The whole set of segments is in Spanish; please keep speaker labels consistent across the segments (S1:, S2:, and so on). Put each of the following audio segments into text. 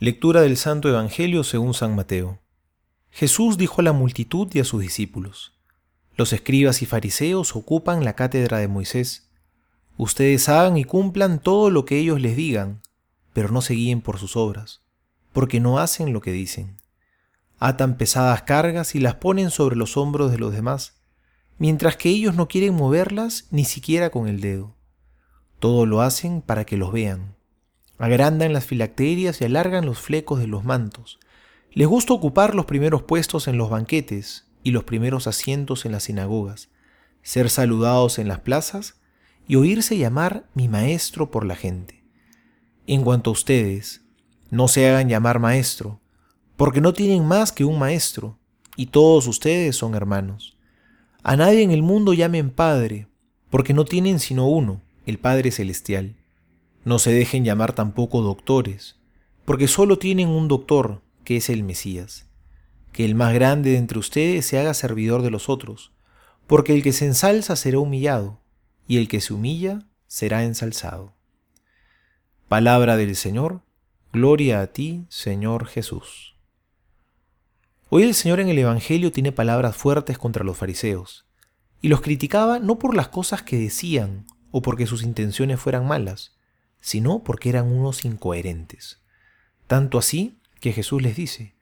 S1: Lectura del Santo Evangelio según San Mateo. Jesús dijo a la multitud y a sus discípulos, Los escribas y fariseos ocupan la cátedra de Moisés. Ustedes hagan y cumplan todo lo que ellos les digan, pero no se guíen por sus obras, porque no hacen lo que dicen. Atan pesadas cargas y las ponen sobre los hombros de los demás, mientras que ellos no quieren moverlas ni siquiera con el dedo. Todo lo hacen para que los vean Agrandan las filacterias y alargan los flecos de los mantos. Les gusta ocupar los primeros puestos en los banquetes y los primeros asientos en las sinagogas, ser saludados en las plazas y oírse llamar mi maestro por la gente. En cuanto a ustedes, no se hagan llamar maestro, porque no tienen más que un maestro, y todos ustedes son hermanos. A nadie en el mundo llamen Padre, porque no tienen sino uno, el Padre Celestial. No se dejen llamar tampoco doctores, porque solo tienen un doctor, que es el Mesías. Que el más grande de entre ustedes se haga servidor de los otros, porque el que se ensalza será humillado, y el que se humilla será ensalzado. Palabra del Señor, gloria a ti, Señor Jesús. Hoy el Señor en el Evangelio tiene palabras fuertes contra los fariseos, y los criticaba no por las cosas que decían o porque sus intenciones fueran malas, sino porque eran unos incoherentes. Tanto así que Jesús les dice,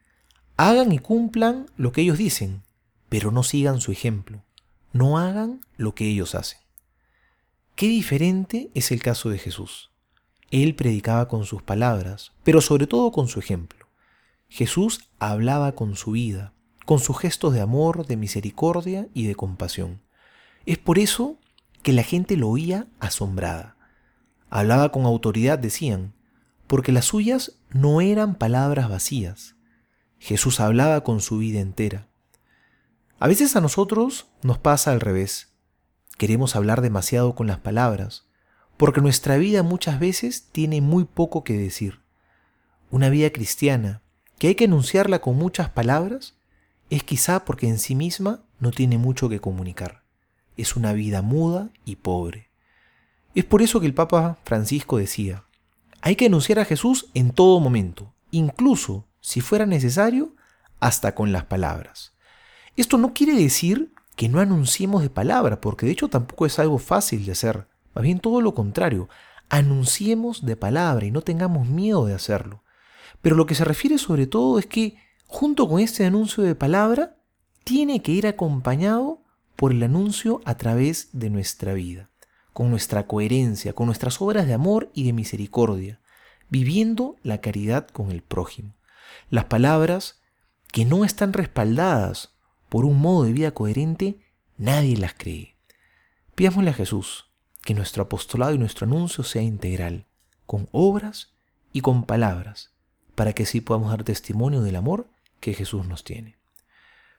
S1: hagan y cumplan lo que ellos dicen, pero no sigan su ejemplo, no hagan lo que ellos hacen. Qué diferente es el caso de Jesús. Él predicaba con sus palabras, pero sobre todo con su ejemplo. Jesús hablaba con su vida, con sus gestos de amor, de misericordia y de compasión. Es por eso que la gente lo oía asombrada. Hablaba con autoridad, decían, porque las suyas no eran palabras vacías. Jesús hablaba con su vida entera. A veces a nosotros nos pasa al revés. Queremos hablar demasiado con las palabras, porque nuestra vida muchas veces tiene muy poco que decir. Una vida cristiana, que hay que anunciarla con muchas palabras, es quizá porque en sí misma no tiene mucho que comunicar. Es una vida muda y pobre. Es por eso que el Papa Francisco decía, hay que anunciar a Jesús en todo momento, incluso, si fuera necesario, hasta con las palabras. Esto no quiere decir que no anunciemos de palabra, porque de hecho tampoco es algo fácil de hacer, más bien todo lo contrario, anunciemos de palabra y no tengamos miedo de hacerlo. Pero lo que se refiere sobre todo es que junto con este anuncio de palabra, tiene que ir acompañado por el anuncio a través de nuestra vida con nuestra coherencia, con nuestras obras de amor y de misericordia, viviendo la caridad con el prójimo. Las palabras que no están respaldadas por un modo de vida coherente, nadie las cree. Pidámosle a Jesús que nuestro apostolado y nuestro anuncio sea integral, con obras y con palabras, para que así podamos dar testimonio del amor que Jesús nos tiene.